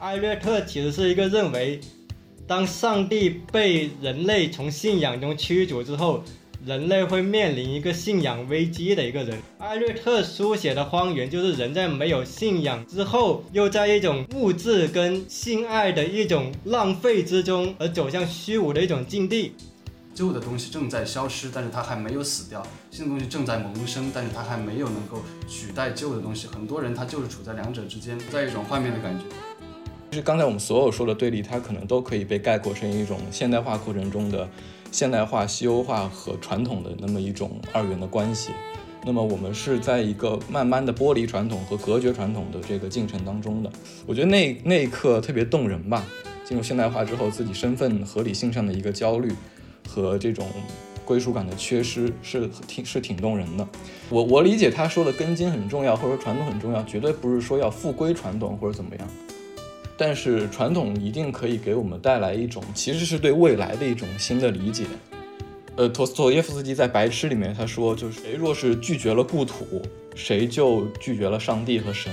艾略特其实是一个认为，当上帝被人类从信仰中驱逐之后，人类会面临一个信仰危机的一个人。艾略特书写的荒原，就是人在没有信仰之后，又在一种物质跟性爱的一种浪费之中，而走向虚无的一种境地。旧的东西正在消失，但是它还没有死掉；新的东西正在萌生，但是它还没有能够取代旧的东西。很多人他就是处在两者之间，在一种幻灭的感觉。就是刚才我们所有说的对立，它可能都可以被概括成一种现代化过程中的现代化、西欧化和传统的那么一种二元的关系。那么我们是在一个慢慢的剥离传统和隔绝传统的这个进程当中的。我觉得那那一刻特别动人吧。进入现代化之后，自己身份合理性上的一个焦虑。和这种归属感的缺失是挺是挺动人的。我我理解他说的根筋很重要，或者说传统很重要，绝对不是说要复归传统或者怎么样。但是传统一定可以给我们带来一种，其实是对未来的一种新的理解。呃，托斯托耶夫斯基在《白痴》里面他说，就是谁若是拒绝了故土，谁就拒绝了上帝和神。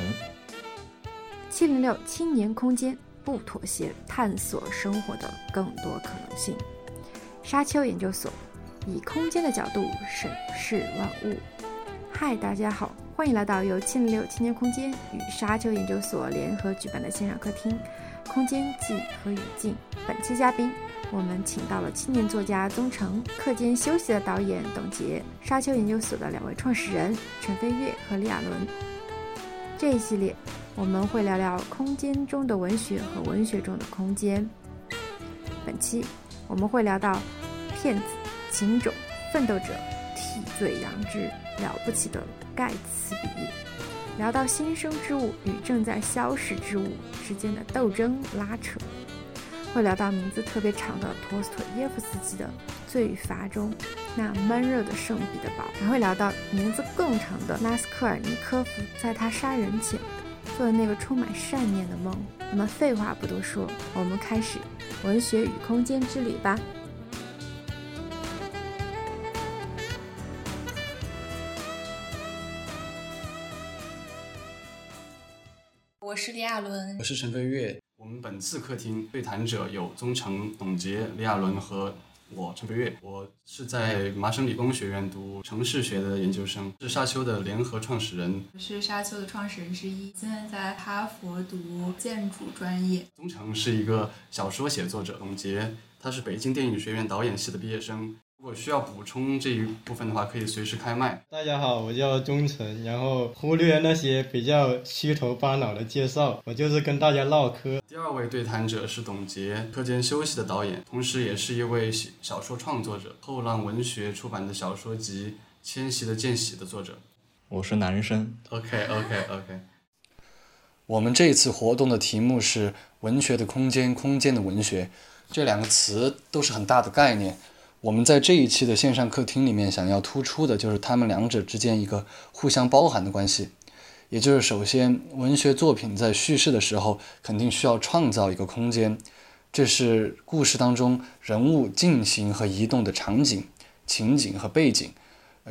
七零六青年空间不妥协，探索生活的更多可能性。沙丘研究所以空间的角度审视万物。嗨，大家好，欢迎来到由七零六青年空间与沙丘研究所联合举办的线上客厅《空间记和语境》。本期嘉宾，我们请到了青年作家宗成、课间休息的导演董洁、沙丘研究所的两位创始人陈飞跃和李亚伦。这一系列，我们会聊聊空间中的文学和文学中的空间。本期。我们会聊到骗子、情种、奋斗者、替罪羊之、了不起的盖茨比，聊到新生之物与正在消逝之物之间的斗争拉扯，会聊到名字特别长的托斯托耶夫斯基的《罪与罚》中那闷热的圣彼得堡，还会聊到名字更长的拉斯科尔尼科夫在他杀人前做的那个充满善念的梦。那么废话不多说，我们开始。文学与空间之旅吧。是李亚伦，我是陈飞跃。我们本次客厅对谈者有宗成、董洁、李亚伦和我陈飞跃。我是在麻省理工学院读城市学的研究生，是沙丘的联合创始人。我是沙丘的创始人之一，现在在哈佛读建筑专业。宗成是一个小说写作者，董洁他是北京电影学院导演系的毕业生。如果需要补充这一部分的话，可以随时开麦。大家好，我叫钟晨，然后忽略那些比较虚头巴脑的介绍，我就是跟大家唠嗑。第二位对谈者是董洁，课间休息的导演，同时也是一位小说创作者，后浪文学出版的小说集《迁徙的间隙》的作者。我是男生。OK OK OK。我们这一次活动的题目是“文学的空间，空间的文学”，这两个词都是很大的概念。我们在这一期的线上客厅里面，想要突出的就是他们两者之间一个互相包含的关系。也就是，首先，文学作品在叙事的时候，肯定需要创造一个空间，这是故事当中人物进行和移动的场景、情景和背景。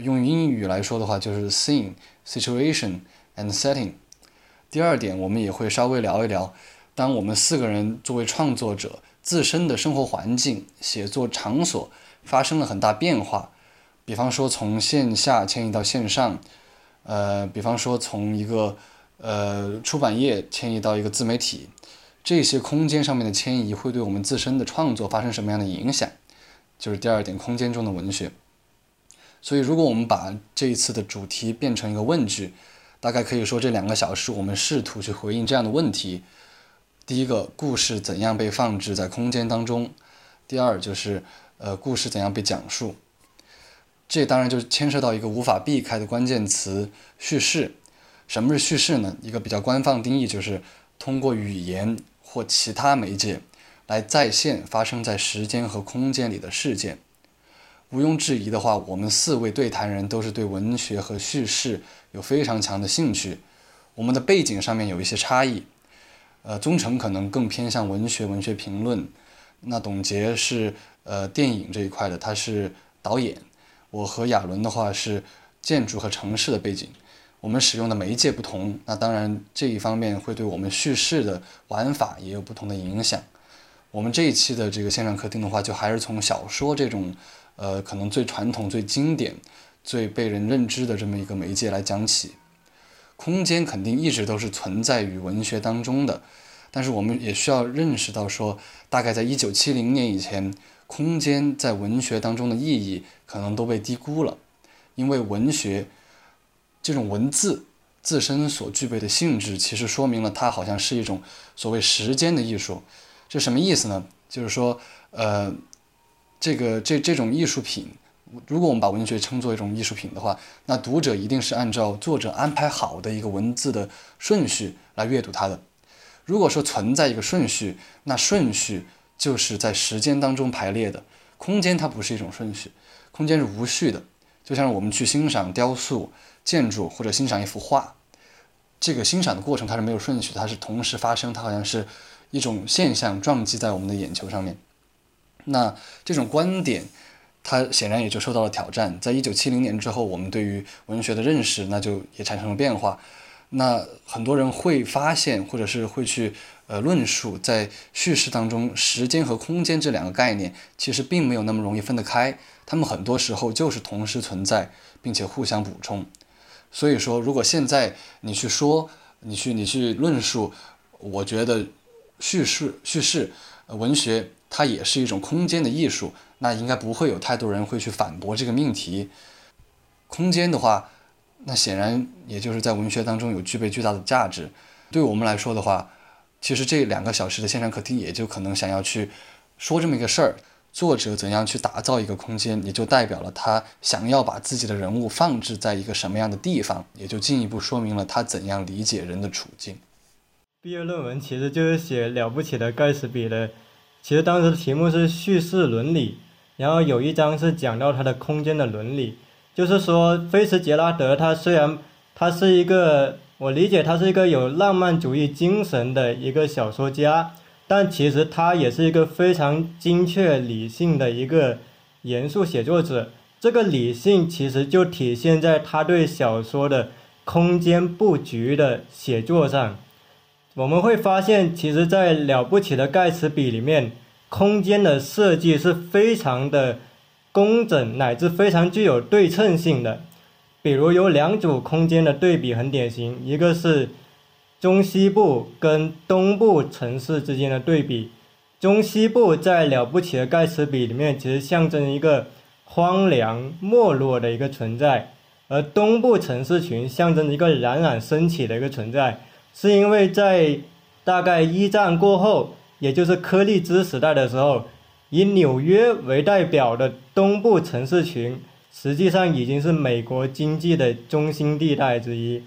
用英语来说的话，就是 scene、situation and setting。第二点，我们也会稍微聊一聊，当我们四个人作为创作者，自身的生活环境、写作场所。发生了很大变化，比方说从线下迁移到线上，呃，比方说从一个呃出版业迁移到一个自媒体，这些空间上面的迁移会对我们自身的创作发生什么样的影响？就是第二点，空间中的文学。所以，如果我们把这一次的主题变成一个问句，大概可以说这两个小时我们试图去回应这样的问题：第一个，故事怎样被放置在空间当中；第二，就是。呃，故事怎样被讲述？这当然就牵涉到一个无法避开的关键词——叙事。什么是叙事呢？一个比较官方定义就是通过语言或其他媒介来再现发生在时间和空间里的事件。毋庸置疑的话，我们四位对谈人都是对文学和叙事有非常强的兴趣。我们的背景上面有一些差异。呃，宗成可能更偏向文学、文学评论。那董洁是。呃，电影这一块的，他是导演。我和亚伦的话是建筑和城市的背景。我们使用的媒介不同，那当然这一方面会对我们叙事的玩法也有不同的影响。我们这一期的这个线上客厅的话，就还是从小说这种，呃，可能最传统、最经典、最被人认知的这么一个媒介来讲起。空间肯定一直都是存在于文学当中的，但是我们也需要认识到说，大概在一九七零年以前，空间在文学当中的意义可能都被低估了，因为文学这种文字自身所具备的性质，其实说明了它好像是一种所谓时间的艺术。这什么意思呢？就是说，呃，这个这这种艺术品，如果我们把文学称作一种艺术品的话，那读者一定是按照作者安排好的一个文字的顺序来阅读它的。如果说存在一个顺序，那顺序就是在时间当中排列的。空间它不是一种顺序，空间是无序的。就像我们去欣赏雕塑、建筑或者欣赏一幅画，这个欣赏的过程它是没有顺序，它是同时发生，它好像是。一种现象撞击在我们的眼球上面，那这种观点，它显然也就受到了挑战。在一九七零年之后，我们对于文学的认识，那就也产生了变化。那很多人会发现，或者是会去呃论述，在叙事当中，时间和空间这两个概念其实并没有那么容易分得开，他们很多时候就是同时存在，并且互相补充。所以说，如果现在你去说，你去你去论述，我觉得。叙事叙事，文学它也是一种空间的艺术，那应该不会有太多人会去反驳这个命题。空间的话，那显然也就是在文学当中有具备巨大的价值。对我们来说的话，其实这两个小时的线上客厅也就可能想要去说这么一个事儿：作者怎样去打造一个空间，也就代表了他想要把自己的人物放置在一个什么样的地方，也就进一步说明了他怎样理解人的处境。毕业论文其实就是写了不起的盖茨比的，其实当时的题目是叙事伦理，然后有一章是讲到他的空间的伦理，就是说菲茨杰拉德他虽然他是一个，我理解他是一个有浪漫主义精神的一个小说家，但其实他也是一个非常精确理性的一个严肃写作者，这个理性其实就体现在他对小说的空间布局的写作上。我们会发现，其实，在了不起的盖茨比里面，空间的设计是非常的工整，乃至非常具有对称性的。比如有两组空间的对比很典型，一个是中西部跟东部城市之间的对比。中西部在了不起的盖茨比里面，其实象征一个荒凉没落的一个存在，而东部城市群象征一个冉冉升起的一个存在。是因为在大概一战过后，也就是柯立兹时代的时候，以纽约为代表的东部城市群，实际上已经是美国经济的中心地带之一。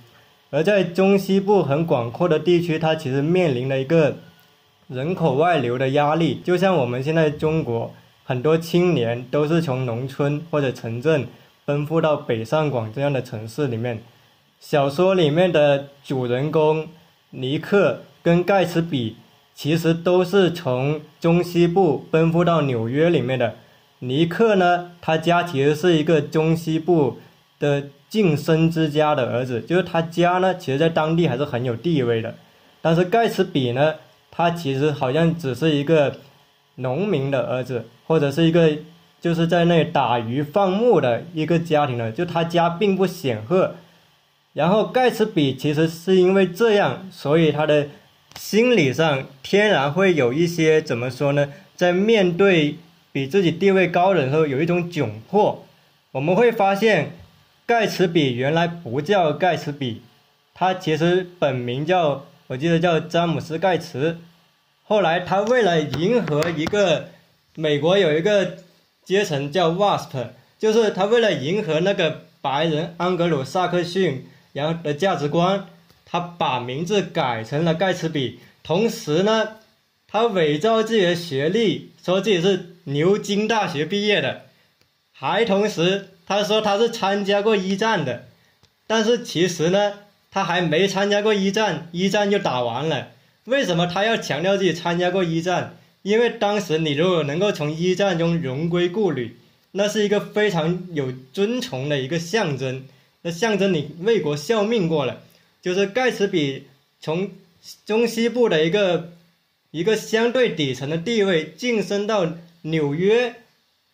而在中西部很广阔的地区，它其实面临了一个人口外流的压力。就像我们现在中国很多青年都是从农村或者城镇奔赴到北上广这样的城市里面。小说里面的主人公。尼克跟盖茨比其实都是从中西部奔赴到纽约里面的。尼克呢，他家其实是一个中西部的晋升之家的儿子，就是他家呢，其实在当地还是很有地位的。但是盖茨比呢，他其实好像只是一个农民的儿子，或者是一个就是在那打鱼放牧的一个家庭的，就他家并不显赫。然后盖茨比其实是因为这样，所以他的心理上天然会有一些怎么说呢？在面对比自己地位高的时候，有一种窘迫。我们会发现，盖茨比原来不叫盖茨比，他其实本名叫我记得叫詹姆斯盖茨。后来他为了迎合一个美国有一个阶层叫 WASP，就是他为了迎合那个白人安格鲁萨克逊。然后的价值观，他把名字改成了盖茨比，同时呢，他伪造自己的学历，说自己是牛津大学毕业的，还同时他说他是参加过一战的，但是其实呢，他还没参加过一战，一战就打完了。为什么他要强调自己参加过一战？因为当时你如果能够从一战中荣归故里，那是一个非常有尊崇的一个象征。那象征你为国效命过了。就是盖茨比从中西部的一个一个相对底层的地位晋升到纽约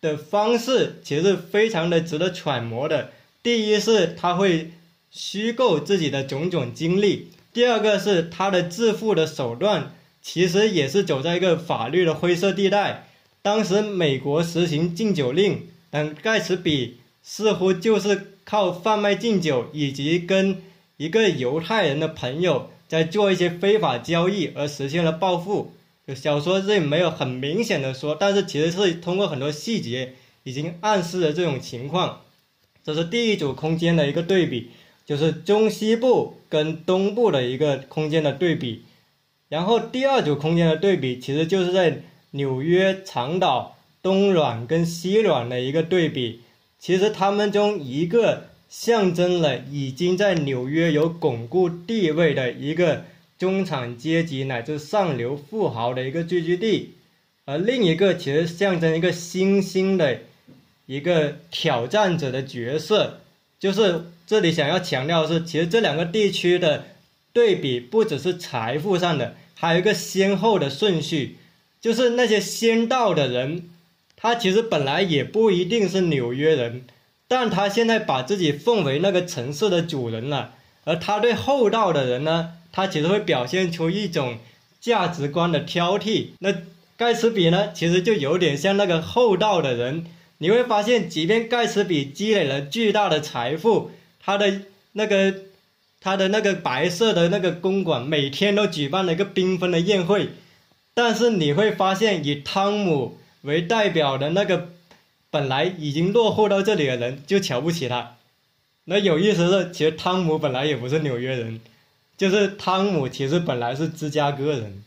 的方式，其实非常的值得揣摩的。第一是他会虚构自己的种种经历，第二个是他的致富的手段，其实也是走在一个法律的灰色地带。当时美国实行禁酒令，但盖茨比似乎就是靠贩卖禁酒以及跟一个犹太人的朋友在做一些非法交易而实现了暴富。就小说这里没有很明显的说，但是其实是通过很多细节已经暗示了这种情况。这是第一组空间的一个对比，就是中西部跟东部的一个空间的对比。然后第二组空间的对比，其实就是在纽约长岛东软跟西软的一个对比。其实他们中一个象征了已经在纽约有巩固地位的一个中产阶级乃至上流富豪的一个聚居地，而另一个其实象征一个新兴的。一个挑战者的角色，就是这里想要强调的是，其实这两个地区的对比不只是财富上的，还有一个先后的顺序，就是那些先到的人，他其实本来也不一定是纽约人，但他现在把自己奉为那个城市的主人了，而他对厚道的人呢，他其实会表现出一种价值观的挑剔。那盖茨比呢，其实就有点像那个厚道的人。你会发现，即便盖茨比积累了巨大的财富，他的那个他的那个白色的那个公馆每天都举办了一个缤纷的宴会，但是你会发现，以汤姆为代表的那个本来已经落后到这里的人就瞧不起他。那有意思是，其实汤姆本来也不是纽约人，就是汤姆其实本来是芝加哥人，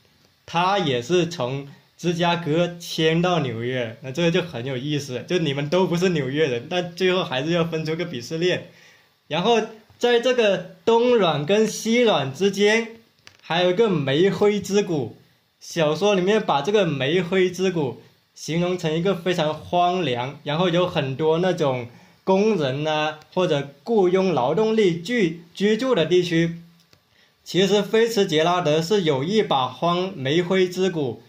他也是从。芝加哥迁到纽约，那这个就很有意思。就你们都不是纽约人，但最后还是要分出个鄙视链。然后在这个东软跟西软之间，还有一个煤灰之谷。小说里面把这个煤灰之谷形容成一个非常荒凉，然后有很多那种工人啊或者雇佣劳动力居居住的地区。其实菲茨杰拉德是有意把荒煤灰之谷。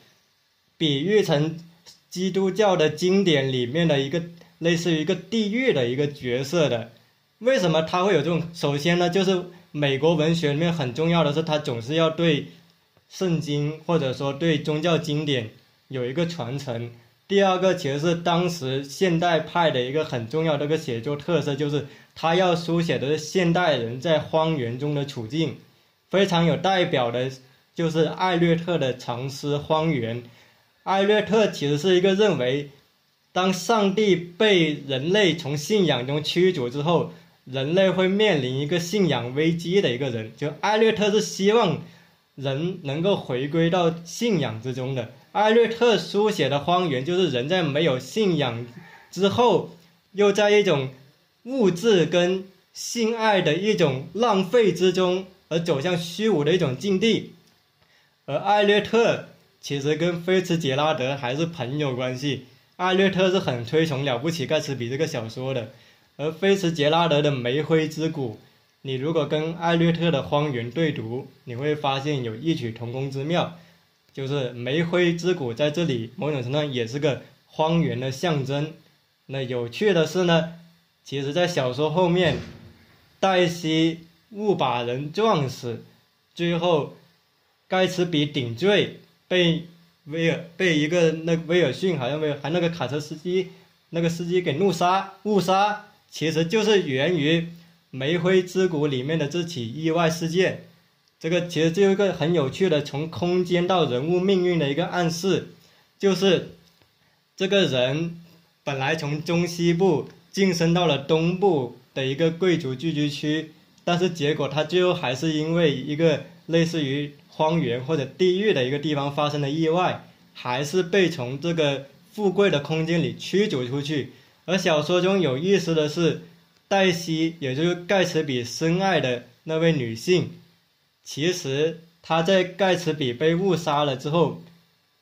比喻成基督教的经典里面的一个类似于一个地狱的一个角色的，为什么他会有这种？首先呢，就是美国文学里面很重要的是，他总是要对圣经或者说对宗教经典有一个传承。第二个其实是当时现代派的一个很重要的一个写作特色，就是他要书写的是现代人在荒原中的处境。非常有代表的就是艾略特的长诗《荒原》。艾略特其实是一个认为，当上帝被人类从信仰中驱逐之后，人类会面临一个信仰危机的一个人。就艾略特是希望人能够回归到信仰之中的。艾略特书写的荒原，就是人在没有信仰之后，又在一种物质跟性爱的一种浪费之中，而走向虚无的一种境地。而艾略特。其实跟菲茨杰拉德还是朋友关系，艾略特是很推崇《了不起盖茨比》这个小说的，而菲茨杰拉德的《煤灰之谷》，你如果跟艾略特的《荒原》对读，你会发现有异曲同工之妙，就是煤灰之谷在这里某种程度上也是个荒原的象征。那有趣的是呢，其实在小说后面，黛西误把人撞死，最后盖茨比顶罪。被威尔被一个那威尔逊好像威尔还那个卡车司机那个司机给怒杀误杀，其实就是源于煤灰之谷里面的这起意外事件。这个其实就有一个很有趣的从空间到人物命运的一个暗示，就是这个人本来从中西部晋升到了东部的一个贵族聚居区，但是结果他最后还是因为一个类似于。荒原或者地狱的一个地方发生的意外，还是被从这个富贵的空间里驱逐出去。而小说中有意思的是，黛西，也就是盖茨比深爱的那位女性，其实他在盖茨比被误杀了之后，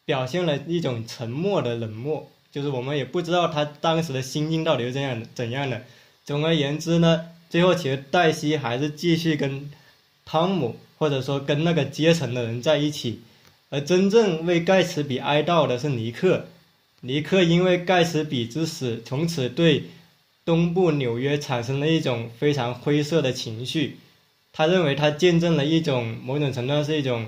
表现了一种沉默的冷漠，就是我们也不知道他当时的心境到底是怎样怎样的。总而言之呢，最后其实黛西还是继续跟汤姆或者说跟那个阶层的人在一起，而真正为盖茨比哀悼的是尼克。尼克因为盖茨比之死，从此对东部纽约产生了一种非常灰色的情绪。他认为他见证了一种某种程度上是一种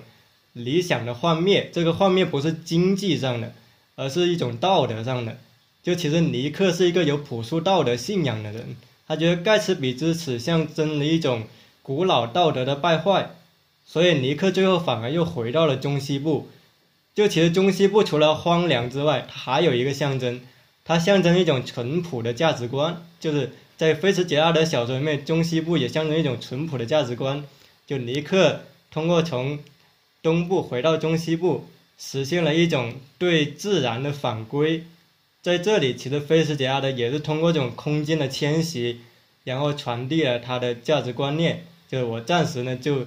理想的幻灭，这个幻灭不是经济上的，而是一种道德上的。就其实尼克是一个有朴素道德信仰的人，他觉得盖茨比之死象征了一种古老道德的败坏，所以尼克最后反而又回到了中西部。就其实中西部除了荒凉之外，它还有一个象征，它象征一种淳朴的价值观。就是在菲茨杰拉德小说里面，中西部也象征一种淳朴的价值观。就尼克通过从东部回到中西部，实现了一种对自然的反归。在这里，其实菲茨杰拉德也是通过这种空间的迁徙，然后传递了他的价值观念。就是我暂时呢就。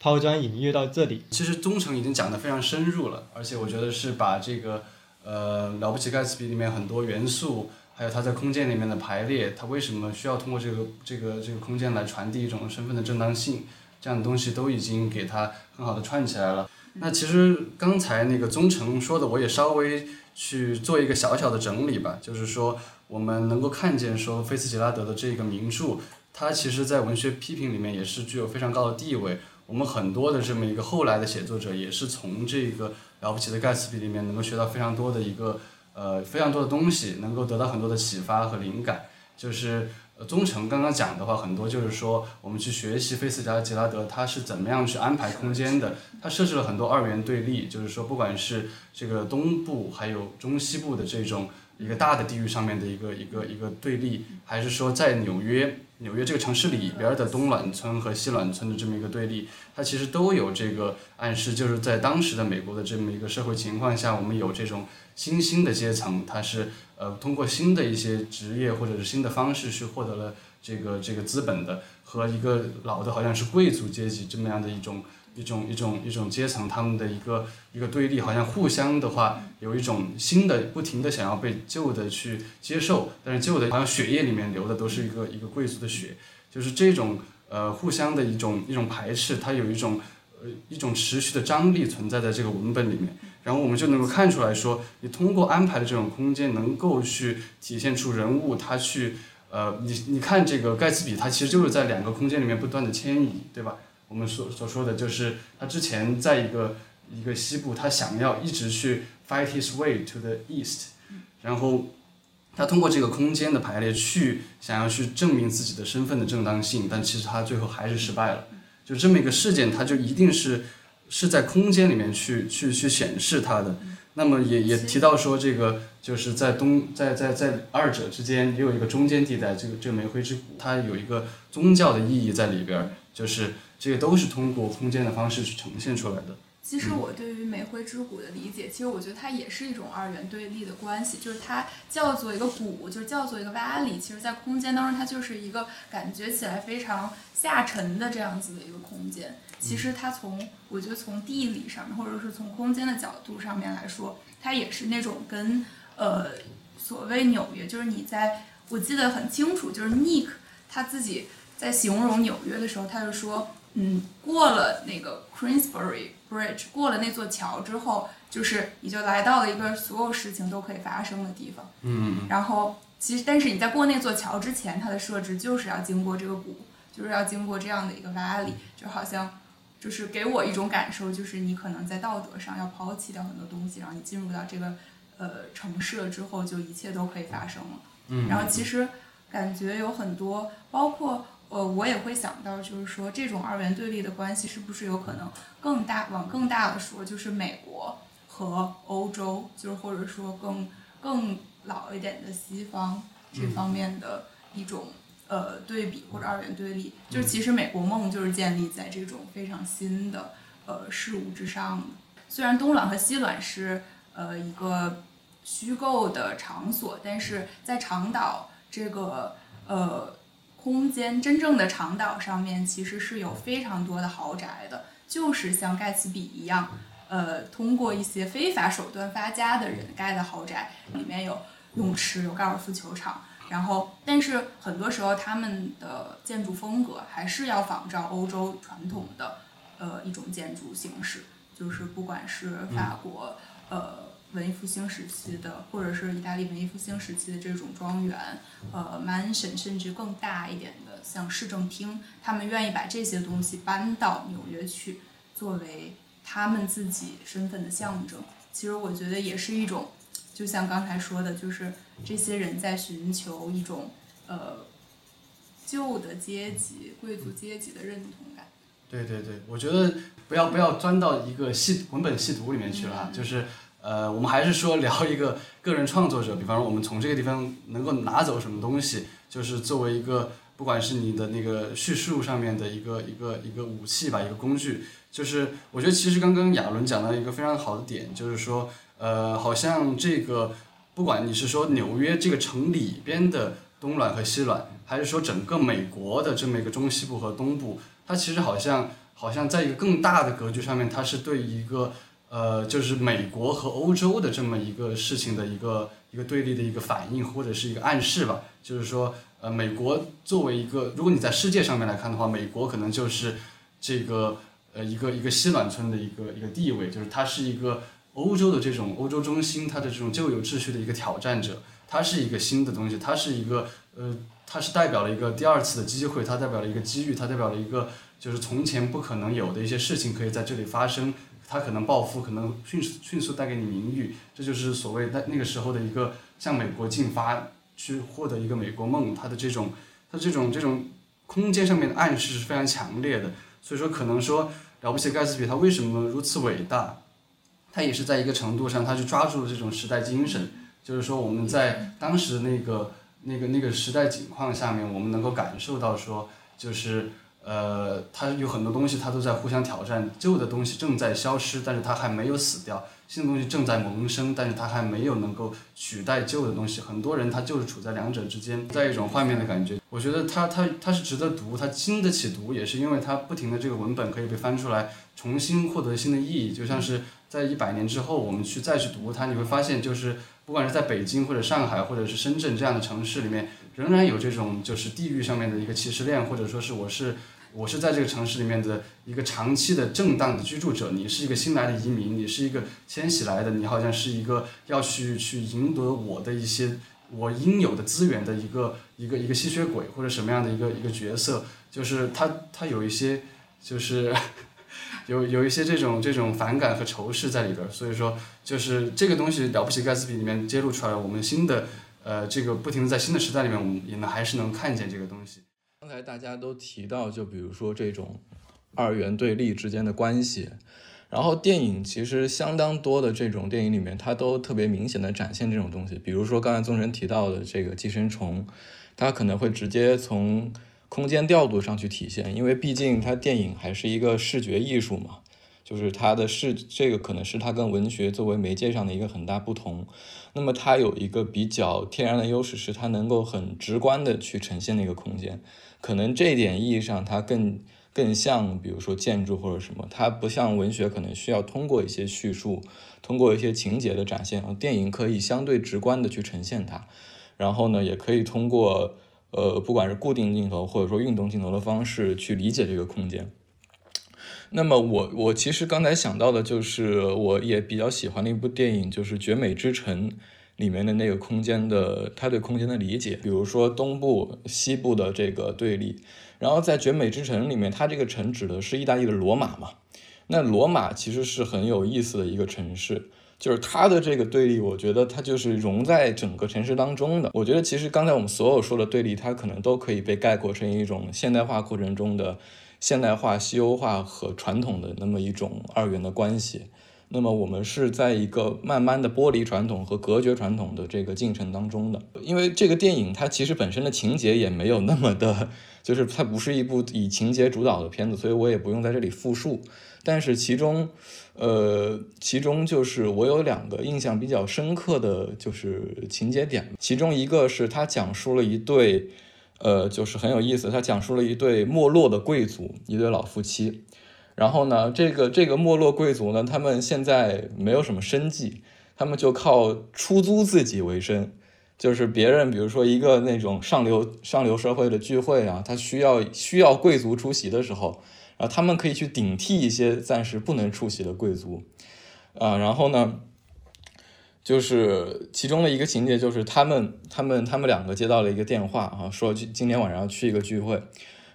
抛砖引玉到这里，其实忠诚已经讲得非常深入了，而且我觉得是把这个呃了不起盖茨比里面很多元素，还有他在空间里面的排列，他为什么需要通过这个这个这个空间来传递一种身份的正当性，这样的东西都已经给他很好的串起来了。那其实刚才那个忠诚说的，我也稍微去做一个小小的整理吧，就是说我们能够看见说菲茨杰拉德的这个名著，它其实在文学批评里面也是具有非常高的地位。我们很多的这么一个后来的写作者，也是从这个了不起的盖茨比里面能够学到非常多的一个呃非常多的东西，能够得到很多的启发和灵感。就是呃宗成刚刚讲的话，很多就是说我们去学习菲茨杰拉德他是怎么样去安排空间的。他设置了很多二元对立，就是说不管是这个东部还有中西部的这种一个大的地域上面的一个一个一个对立，还是说在纽约。纽约这个城市里边的东暖村和西暖村的这么一个对立，它其实都有这个暗示，就是在当时的美国的这么一个社会情况下，我们有这种新兴的阶层，它是呃通过新的一些职业或者是新的方式去获得了这个这个资本的，和一个老的好像是贵族阶级这么样的一种。一种一种一种阶层，他们的一个一个对立，好像互相的话，有一种新的不停的想要被旧的去接受，但是旧的好像血液里面流的都是一个一个贵族的血，就是这种呃互相的一种一种排斥，它有一种呃一种持续的张力存在在这个文本里面，然后我们就能够看出来说，你通过安排的这种空间，能够去体现出人物他去呃你你看这个盖茨比，他其实就是在两个空间里面不断的迁移，对吧？我们所所说的就是他之前在一个一个西部，他想要一直去 fight his way to the east，然后他通过这个空间的排列去想要去证明自己的身份的正当性，但其实他最后还是失败了。就这么一个事件，他就一定是是在空间里面去去去显示他的。那么也也提到说，这个就是在东在在在二者之间也有一个中间地带，这个这个煤灰之谷，它有一个宗教的意义在里边儿，就是。这些都是通过空间的方式去呈现出来的。其实我对于煤灰之谷的理解，其实我觉得它也是一种二元对立的关系，就是它叫做一个谷，就是叫做一个洼里，其实在空间当中它就是一个感觉起来非常下沉的这样子的一个空间。其实它从我觉得从地理上面，或者是从空间的角度上面来说，它也是那种跟呃所谓纽约，就是你在我记得很清楚，就是 Nick 他自己在形容纽约的时候，他就说。嗯，过了那个 Queensbury Bridge，过了那座桥之后，就是你就来到了一个所有事情都可以发生的地方。嗯然后其实，但是你在过那座桥之前，它的设置就是要经过这个谷，就是要经过这样的一个 valley，，就好像就是给我一种感受，就是你可能在道德上要抛弃掉很多东西，然后你进入到这个呃城市了之后，就一切都可以发生了。嗯。然后其实感觉有很多，包括。呃，我也会想到，就是说这种二元对立的关系是不是有可能更大？往更大的说，就是美国和欧洲，就是或者说更更老一点的西方这方面的一种呃对比或者二元对立。就是其实美国梦就是建立在这种非常新的呃事物之上的。虽然东卵和西卵是呃一个虚构的场所，但是在长岛这个呃。空间真正的长岛上面其实是有非常多的豪宅的，就是像盖茨比一样，呃，通过一些非法手段发家的人盖的豪宅，里面有泳池、有高尔夫球场，然后，但是很多时候他们的建筑风格还是要仿照欧洲传统的呃一种建筑形式，就是不管是法国呃文艺复兴时期的，或者是意大利文艺复兴时期的这种庄园，呃 mansion，甚至更大一点的像市政厅，他们愿意把这些东西搬到纽约去，作为他们自己身份的象征。其实我觉得也是一种，就像刚才说的，就是这些人在寻求一种呃旧的阶级、贵族阶级的认同感。对对对，我觉得不要不要钻到一个系文本细读里面去了，就是呃，我们还是说聊一个个人创作者，比方说我们从这个地方能够拿走什么东西，就是作为一个不管是你的那个叙述上面的一个一个一个武器吧，一个工具。就是我觉得其实刚刚亚伦讲到一个非常好的点，就是说呃，好像这个不管你是说纽约这个城里边的东卵和西卵，还是说整个美国的这么一个中西部和东部。它其实好像，好像在一个更大的格局上面，它是对一个，呃，就是美国和欧洲的这么一个事情的一个一个对立的一个反应或者是一个暗示吧。就是说，呃，美国作为一个，如果你在世界上面来看的话，美国可能就是这个，呃，一个一个西暖村的一个一个地位，就是它是一个欧洲的这种欧洲中心，它的这种旧有秩序的一个挑战者，它是一个新的东西，它是一个，呃。它是代表了一个第二次的机会，它代表了一个机遇，它代表了一个就是从前不可能有的一些事情可以在这里发生。他可能暴富，可能迅速迅速带给你名誉，这就是所谓在那个时候的一个向美国进发，去获得一个美国梦。他的这种，他这种这种空间上面的暗示是非常强烈的。所以说，可能说了不起盖茨比他为什么如此伟大，他也是在一个程度上，他去抓住了这种时代精神，就是说我们在当时那个。那个那个时代景况下面，我们能够感受到说，就是呃，它有很多东西它都在互相挑战，旧的东西正在消失，但是它还没有死掉；新的东西正在萌生，但是它还没有能够取代旧的东西。很多人他就是处在两者之间，在一种画面的感觉。我觉得它它它是值得读，它经得起读，也是因为它不停的这个文本可以被翻出来，重新获得新的意义。就像是在一百年之后，我们去再去读它，你会发现就是。不管是在北京或者上海或者是深圳这样的城市里面，仍然有这种就是地域上面的一个歧视链，或者说是我是我是在这个城市里面的一个长期的正当的居住者，你是一个新来的移民，你是一个迁徙来的，你好像是一个要去去赢得我的一些我应有的资源的一个一个一个吸血鬼或者什么样的一个一个角色，就是他他有一些就是。有有一些这种这种反感和仇视在里边，所以说就是这个东西了不起，盖茨比里面揭露出来，我们新的呃这个不停的在新的时代里面，我们也能还是能看见这个东西。刚才大家都提到，就比如说这种二元对立之间的关系，然后电影其实相当多的这种电影里面，它都特别明显的展现这种东西。比如说刚才宗神提到的这个寄生虫，它可能会直接从。空间调度上去体现，因为毕竟它电影还是一个视觉艺术嘛，就是它的视这个可能是它跟文学作为媒介上的一个很大不同。那么它有一个比较天然的优势，是它能够很直观的去呈现那个空间。可能这一点意义上，它更更像比如说建筑或者什么，它不像文学可能需要通过一些叙述，通过一些情节的展现，电影可以相对直观的去呈现它。然后呢，也可以通过。呃，不管是固定镜头或者说运动镜头的方式去理解这个空间。那么我我其实刚才想到的就是，我也比较喜欢的一部电影，就是《绝美之城》里面的那个空间的他对空间的理解，比如说东部、西部的这个对立。然后在《绝美之城》里面，它这个城指的是意大利的罗马嘛？那罗马其实是很有意思的一个城市。就是它的这个对立，我觉得它就是融在整个城市当中的。我觉得其实刚才我们所有说的对立，它可能都可以被概括成一种现代化过程中的现代化、西欧化和传统的那么一种二元的关系。那么我们是在一个慢慢的剥离传统和隔绝传统的这个进程当中的。因为这个电影它其实本身的情节也没有那么的，就是它不是一部以情节主导的片子，所以我也不用在这里复述。但是其中。呃，其中就是我有两个印象比较深刻的就是情节点，其中一个是他讲述了一对，呃，就是很有意思，他讲述了一对没落的贵族，一对老夫妻。然后呢，这个这个没落贵族呢，他们现在没有什么生计，他们就靠出租自己为生。就是别人，比如说一个那种上流上流社会的聚会啊，他需要需要贵族出席的时候，然后他们可以去顶替一些暂时不能出席的贵族，啊，然后呢，就是其中的一个情节就是他们他们他们两个接到了一个电话啊，说今天晚上去一个聚会，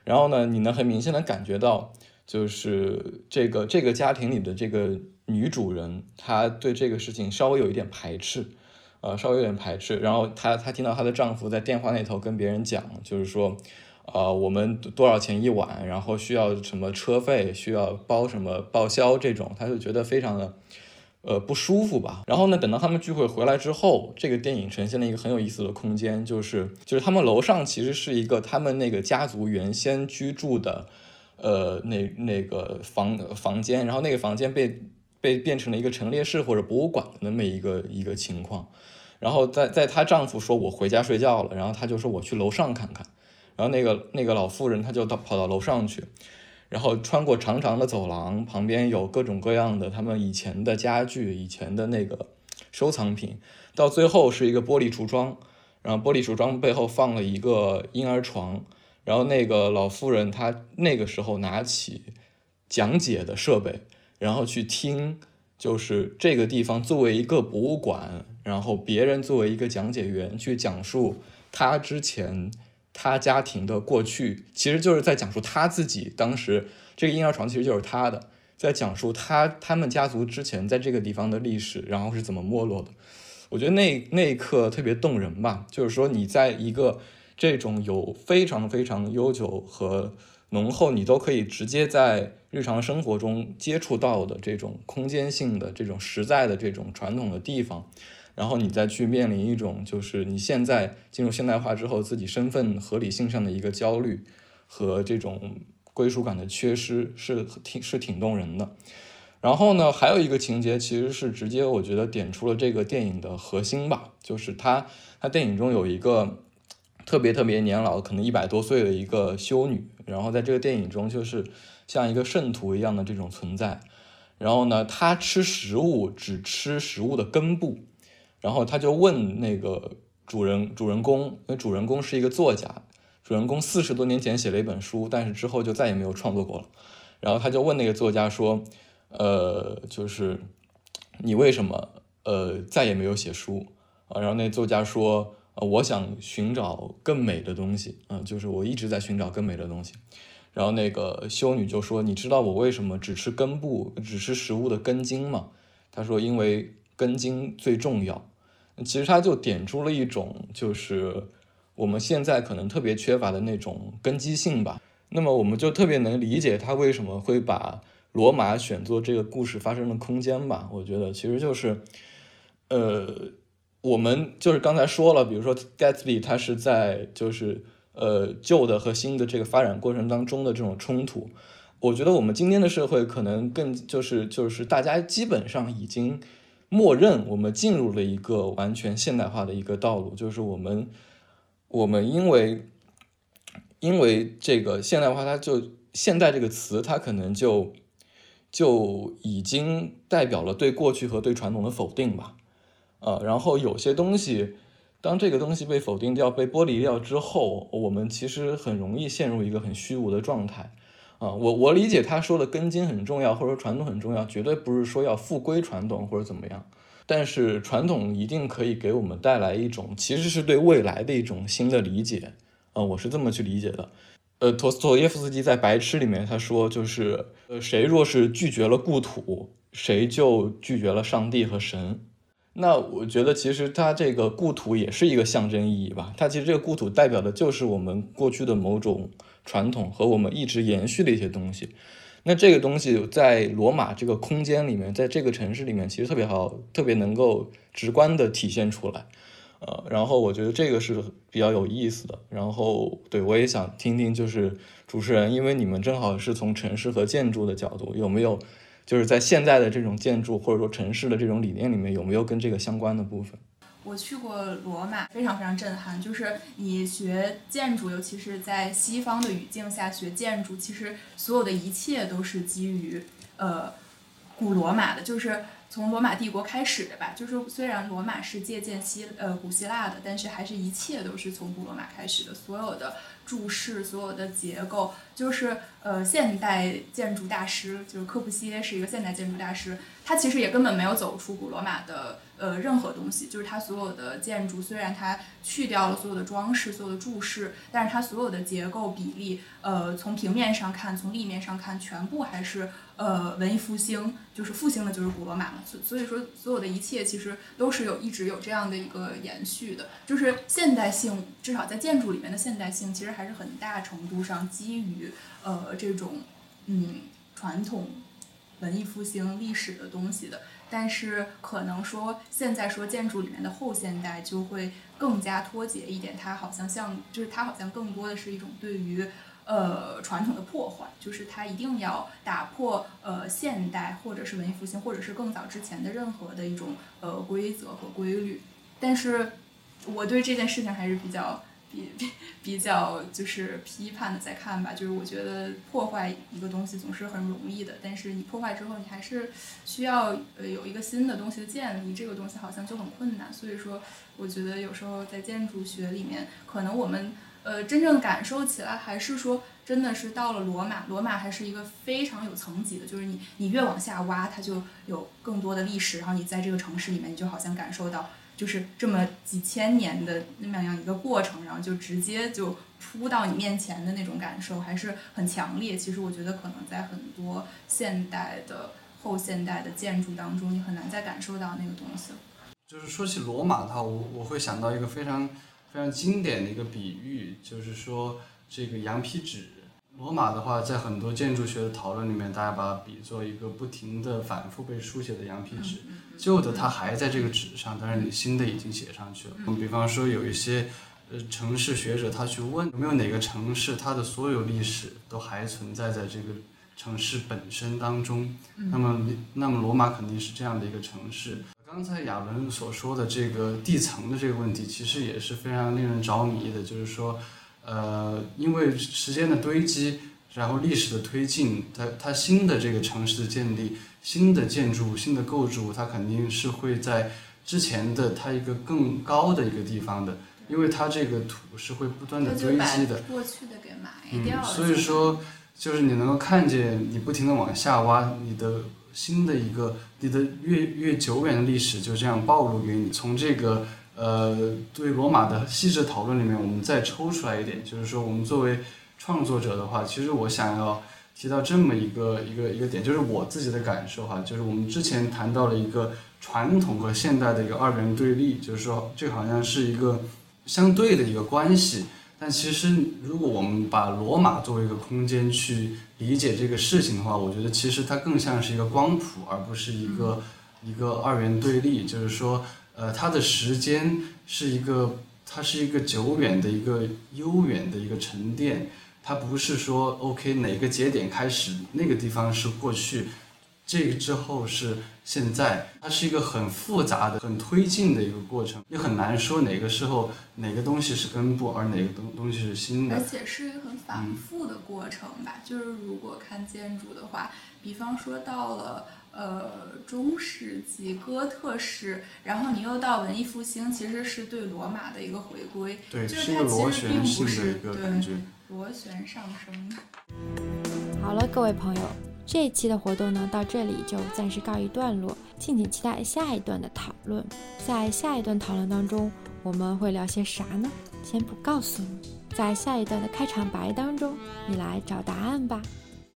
然后呢，你能很明显的感觉到，就是这个这个家庭里的这个女主人，她对这个事情稍微有一点排斥。呃，稍微有点排斥。然后她她听到她的丈夫在电话那头跟别人讲，就是说，呃，我们多少钱一晚，然后需要什么车费，需要包什么报销这种，她就觉得非常的呃不舒服吧。然后呢，等到他们聚会回来之后，这个电影呈现了一个很有意思的空间，就是就是他们楼上其实是一个他们那个家族原先居住的呃那那个房房间，然后那个房间被被变成了一个陈列室或者博物馆的那么一个一个情况。然后在在她丈夫说我回家睡觉了，然后她就说我去楼上看看，然后那个那个老妇人她就到跑到楼上去，然后穿过长长的走廊，旁边有各种各样的他们以前的家具、以前的那个收藏品，到最后是一个玻璃橱窗，然后玻璃橱窗背后放了一个婴儿床，然后那个老妇人她那个时候拿起讲解的设备，然后去听。就是这个地方作为一个博物馆，然后别人作为一个讲解员去讲述他之前他家庭的过去，其实就是在讲述他自己当时这个婴儿床其实就是他的，在讲述他他们家族之前在这个地方的历史，然后是怎么没落的。我觉得那那一刻特别动人吧，就是说你在一个这种有非常非常悠久和。浓厚，你都可以直接在日常生活中接触到的这种空间性的、这种实在的、这种传统的地方，然后你再去面临一种就是你现在进入现代化之后自己身份合理性上的一个焦虑和这种归属感的缺失，是挺是挺动人的。然后呢，还有一个情节其实是直接我觉得点出了这个电影的核心吧，就是他他电影中有一个。特别特别年老，可能一百多岁的一个修女，然后在这个电影中就是像一个圣徒一样的这种存在。然后呢，她吃食物只吃食物的根部，然后他就问那个主人主人公，因为主人公是一个作家，主人公四十多年前写了一本书，但是之后就再也没有创作过了。然后他就问那个作家说：“呃，就是你为什么呃再也没有写书啊？”然后那作家说。呃我想寻找更美的东西，嗯，就是我一直在寻找更美的东西。然后那个修女就说：“你知道我为什么只吃根部，只吃食物的根茎吗？”她说：“因为根茎最重要。”其实它就点出了一种，就是我们现在可能特别缺乏的那种根基性吧。那么我们就特别能理解他为什么会把罗马选作这个故事发生的空间吧。我觉得其实就是，呃。我们就是刚才说了，比如说 Gatsby，它是在就是呃旧的和新的这个发展过程当中的这种冲突。我觉得我们今天的社会可能更就是就是大家基本上已经默认我们进入了一个完全现代化的一个道路，就是我们我们因为因为这个现代化，它就现代这个词，它可能就就已经代表了对过去和对传统的否定吧。呃，然后有些东西，当这个东西被否定掉、被剥离掉之后，我们其实很容易陷入一个很虚无的状态。啊，我我理解他说的根茎很重要，或者说传统很重要，绝对不是说要复归传统或者怎么样。但是传统一定可以给我们带来一种，其实是对未来的一种新的理解。啊，我是这么去理解的。呃，托斯托耶夫斯基在《白痴》里面他说，就是呃，谁若是拒绝了故土，谁就拒绝了上帝和神。那我觉得，其实它这个故土也是一个象征意义吧。它其实这个故土代表的就是我们过去的某种传统和我们一直延续的一些东西。那这个东西在罗马这个空间里面，在这个城市里面，其实特别好，特别能够直观的体现出来。呃，然后我觉得这个是比较有意思的。然后，对我也想听听，就是主持人，因为你们正好是从城市和建筑的角度，有没有？就是在现在的这种建筑或者说城市的这种理念里面，有没有跟这个相关的部分？我去过罗马，非常非常震撼。就是你学建筑，尤其是在西方的语境下学建筑，其实所有的一切都是基于呃古罗马的。就是从罗马帝国开始的吧。就是虽然罗马是借鉴希呃古希腊的，但是还是一切都是从古罗马开始的，所有的柱式、所有的结构，就是呃现代建筑大师，就是柯布西耶是一个现代建筑大师，他其实也根本没有走出古罗马的。呃，任何东西，就是他所有的建筑，虽然他去掉了所有的装饰、所有的柱式，但是它所有的结构比例，呃，从平面上看，从立面上看，全部还是呃文艺复兴，就是复兴的，就是古罗马嘛。所所以说，所有的一切其实都是有一直有这样的一个延续的，就是现代性，至少在建筑里面的现代性，其实还是很大程度上基于呃这种嗯传统文艺复兴历史的东西的。但是可能说现在说建筑里面的后现代就会更加脱节一点，它好像像就是它好像更多的是一种对于呃传统的破坏，就是它一定要打破呃现代或者是文艺复兴或者是更早之前的任何的一种呃规则和规律。但是我对这件事情还是比较。比比比较就是批判的在看吧，就是我觉得破坏一个东西总是很容易的，但是你破坏之后，你还是需要呃有一个新的东西的建立，这个东西好像就很困难。所以说，我觉得有时候在建筑学里面，可能我们呃真正感受起来，还是说真的是到了罗马，罗马还是一个非常有层级的，就是你你越往下挖，它就有更多的历史，然后你在这个城市里面，你就好像感受到。就是这么几千年的那么样一个过程，然后就直接就扑到你面前的那种感受，还是很强烈。其实我觉得可能在很多现代的后现代的建筑当中，你很难再感受到那个东西。就是说起罗马的话，我我会想到一个非常非常经典的一个比喻，就是说这个羊皮纸。罗马的话，在很多建筑学的讨论里面，大家把它比作一个不停的反复被书写的羊皮纸。旧的它还在这个纸上，但是你新的已经写上去了。比方说有一些呃城市学者，他去问有没有哪个城市它的所有历史都还存在在这个城市本身当中。那么那么罗马肯定是这样的一个城市。刚才亚伦所说的这个地层的这个问题，其实也是非常令人着迷的。就是说，呃，因为时间的堆积，然后历史的推进，它它新的这个城市的建立。新的建筑、新的构筑，它肯定是会在之前的它一个更高的一个地方的，因为它这个土是会不断的堆积的。过去的给埋掉了。所以说，就是你能够看见，你不停的往下挖，你的新的一个，你的越越久远的历史就这样暴露给你。从这个呃对罗马的细致讨论里面，我们再抽出来一点，就是说我们作为创作者的话，其实我想要。提到这么一个一个一个点，就是我自己的感受哈，就是我们之前谈到了一个传统和现代的一个二元对立，就是说这好像是一个相对的一个关系。但其实如果我们把罗马作为一个空间去理解这个事情的话，我觉得其实它更像是一个光谱，而不是一个一个二元对立。就是说，呃，它的时间是一个，它是一个久远的一个悠远的一个沉淀。它不是说 OK 哪个节点开始，那个地方是过去，这个之后是现在，它是一个很复杂的、很推进的一个过程，也很难说哪个时候哪个东西是根部，而哪个东东西是新的。而且是一个很反复的过程吧。就是如果看建筑的话，比方说到了呃中世纪哥特式，然后你又到文艺复兴，其实是对罗马的一个回归，对，是一个螺旋性的一个感觉。螺旋上升。好了，各位朋友，这一期的活动呢，到这里就暂时告一段落，敬请期待下一段的讨论。在下一段讨论当中，我们会聊些啥呢？先不告诉你，在下一段的开场白当中，你来找答案吧。